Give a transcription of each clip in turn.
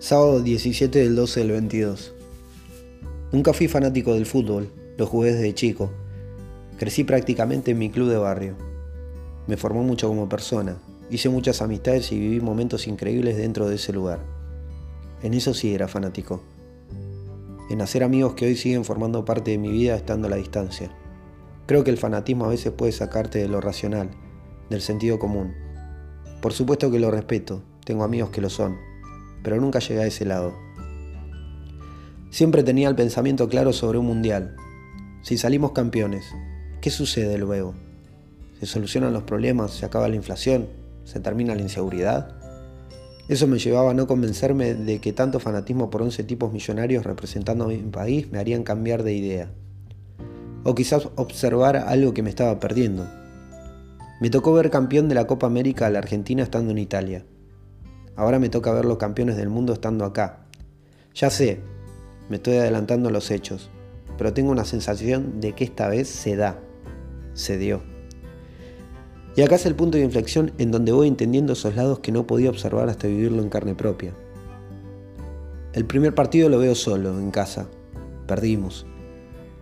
Sábado 17 del 12 del 22. Nunca fui fanático del fútbol, lo jugué desde chico. Crecí prácticamente en mi club de barrio. Me formó mucho como persona, hice muchas amistades y viví momentos increíbles dentro de ese lugar. En eso sí era fanático. En hacer amigos que hoy siguen formando parte de mi vida estando a la distancia. Creo que el fanatismo a veces puede sacarte de lo racional, del sentido común. Por supuesto que lo respeto, tengo amigos que lo son pero nunca llegué a ese lado. Siempre tenía el pensamiento claro sobre un mundial. Si salimos campeones, ¿qué sucede luego? ¿Se solucionan los problemas? ¿Se acaba la inflación? ¿Se termina la inseguridad? Eso me llevaba a no convencerme de que tanto fanatismo por 11 tipos millonarios representando a mi país me harían cambiar de idea. O quizás observar algo que me estaba perdiendo. Me tocó ver campeón de la Copa América a la Argentina estando en Italia. Ahora me toca ver los campeones del mundo estando acá. Ya sé, me estoy adelantando a los hechos, pero tengo una sensación de que esta vez se da, se dio. Y acá es el punto de inflexión en donde voy entendiendo esos lados que no podía observar hasta vivirlo en carne propia. El primer partido lo veo solo, en casa. Perdimos.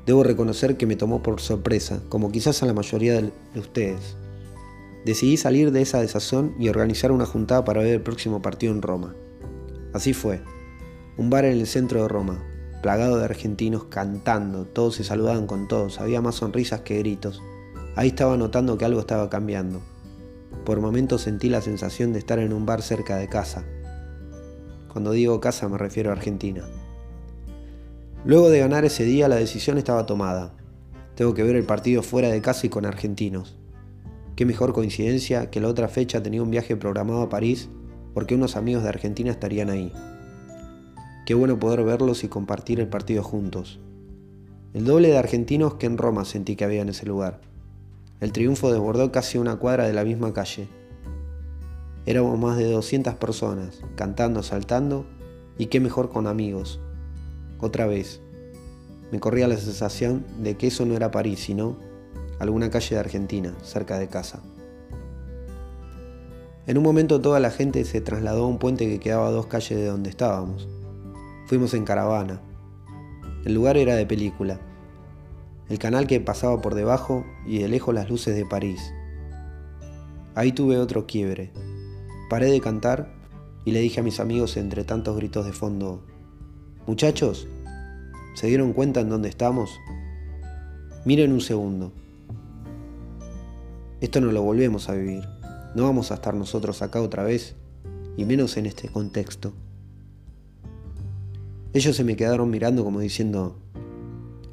Debo reconocer que me tomó por sorpresa, como quizás a la mayoría de ustedes. Decidí salir de esa desazón y organizar una juntada para ver el próximo partido en Roma. Así fue. Un bar en el centro de Roma, plagado de argentinos cantando, todos se saludaban con todos, había más sonrisas que gritos. Ahí estaba notando que algo estaba cambiando. Por momentos sentí la sensación de estar en un bar cerca de casa. Cuando digo casa me refiero a Argentina. Luego de ganar ese día la decisión estaba tomada. Tengo que ver el partido fuera de casa y con argentinos. Qué mejor coincidencia que la otra fecha tenía un viaje programado a París porque unos amigos de Argentina estarían ahí. Qué bueno poder verlos y compartir el partido juntos. El doble de argentinos que en Roma sentí que había en ese lugar. El triunfo desbordó casi una cuadra de la misma calle. Éramos más de 200 personas, cantando, saltando, y qué mejor con amigos. Otra vez, me corría la sensación de que eso no era París, sino alguna calle de Argentina, cerca de casa. En un momento toda la gente se trasladó a un puente que quedaba a dos calles de donde estábamos. Fuimos en caravana. El lugar era de película. El canal que pasaba por debajo y de lejos las luces de París. Ahí tuve otro quiebre. Paré de cantar y le dije a mis amigos entre tantos gritos de fondo, Muchachos, ¿se dieron cuenta en dónde estamos? Miren un segundo. Esto no lo volvemos a vivir. No vamos a estar nosotros acá otra vez, y menos en este contexto. Ellos se me quedaron mirando como diciendo,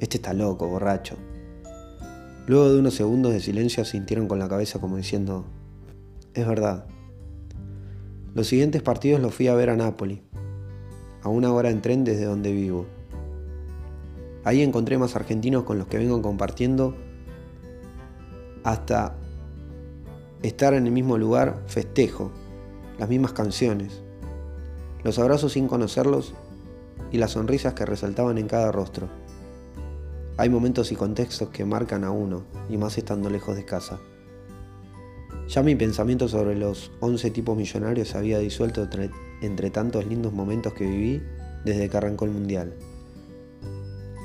este está loco, borracho. Luego de unos segundos de silencio sintieron con la cabeza como diciendo, es verdad. Los siguientes partidos los fui a ver a Nápoli, a una hora en tren desde donde vivo. Ahí encontré más argentinos con los que vengo compartiendo hasta estar en el mismo lugar, festejo, las mismas canciones, los abrazos sin conocerlos y las sonrisas que resaltaban en cada rostro. Hay momentos y contextos que marcan a uno, y más estando lejos de casa. Ya mi pensamiento sobre los 11 tipos millonarios se había disuelto entre, tantos lindos momentos que viví desde que arrancó el Mundial.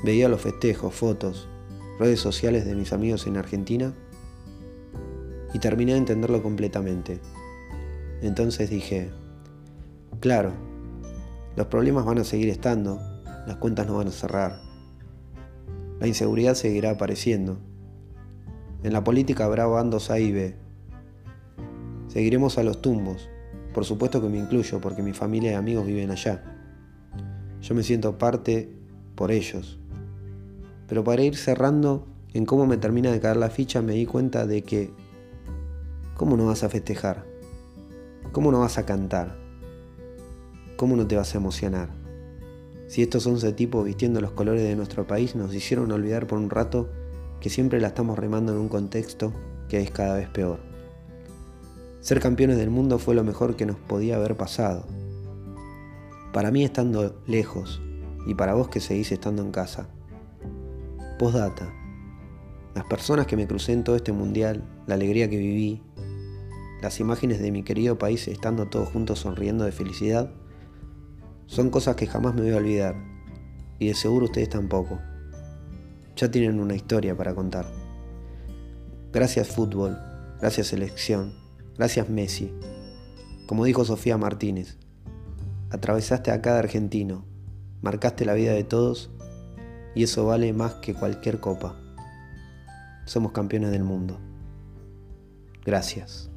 Veía los festejos, fotos, redes sociales de mis amigos en Argentina y terminé de entenderlo completamente. Entonces dije, claro, los problemas van a seguir estando, las cuentas no van a cerrar, la inseguridad seguirá apareciendo, en la política habrá bandos A y B, seguiremos a los tumbos, por supuesto que me incluyo porque mi familia y amigos viven allá. Yo me siento parte por ellos. Pero para ir cerrando en cómo me termina de caer la ficha me di cuenta de que ¿cómo no vas a festejar? ¿Cómo no vas a cantar? ¿Cómo no te vas a emocionar? Si estos 11 tipos vistiendo los colores de nuestro país nos hicieron olvidar por un rato que siempre la estamos remando en un contexto que es cada vez peor. Ser campeones del mundo fue lo mejor que nos podía haber pasado. Para mí estando lejos y para vos que seguís estando en casa. Postdata. Las personas que me crucé en todo este mundial, la alegría que viví, las imágenes de mi querido país estando todos juntos sonriendo de felicidad Son cosas que jamás me voy a olvidar. Y de seguro ustedes tampoco. Ya tienen una historia para contar. Gracias fútbol, gracias selección, gracias Messi. Como dijo Sofía Martínez, atravesaste a cada argentino, marcaste la vida de todos y eso vale más que cualquier copa. Somos campeones del mundo. Gracias.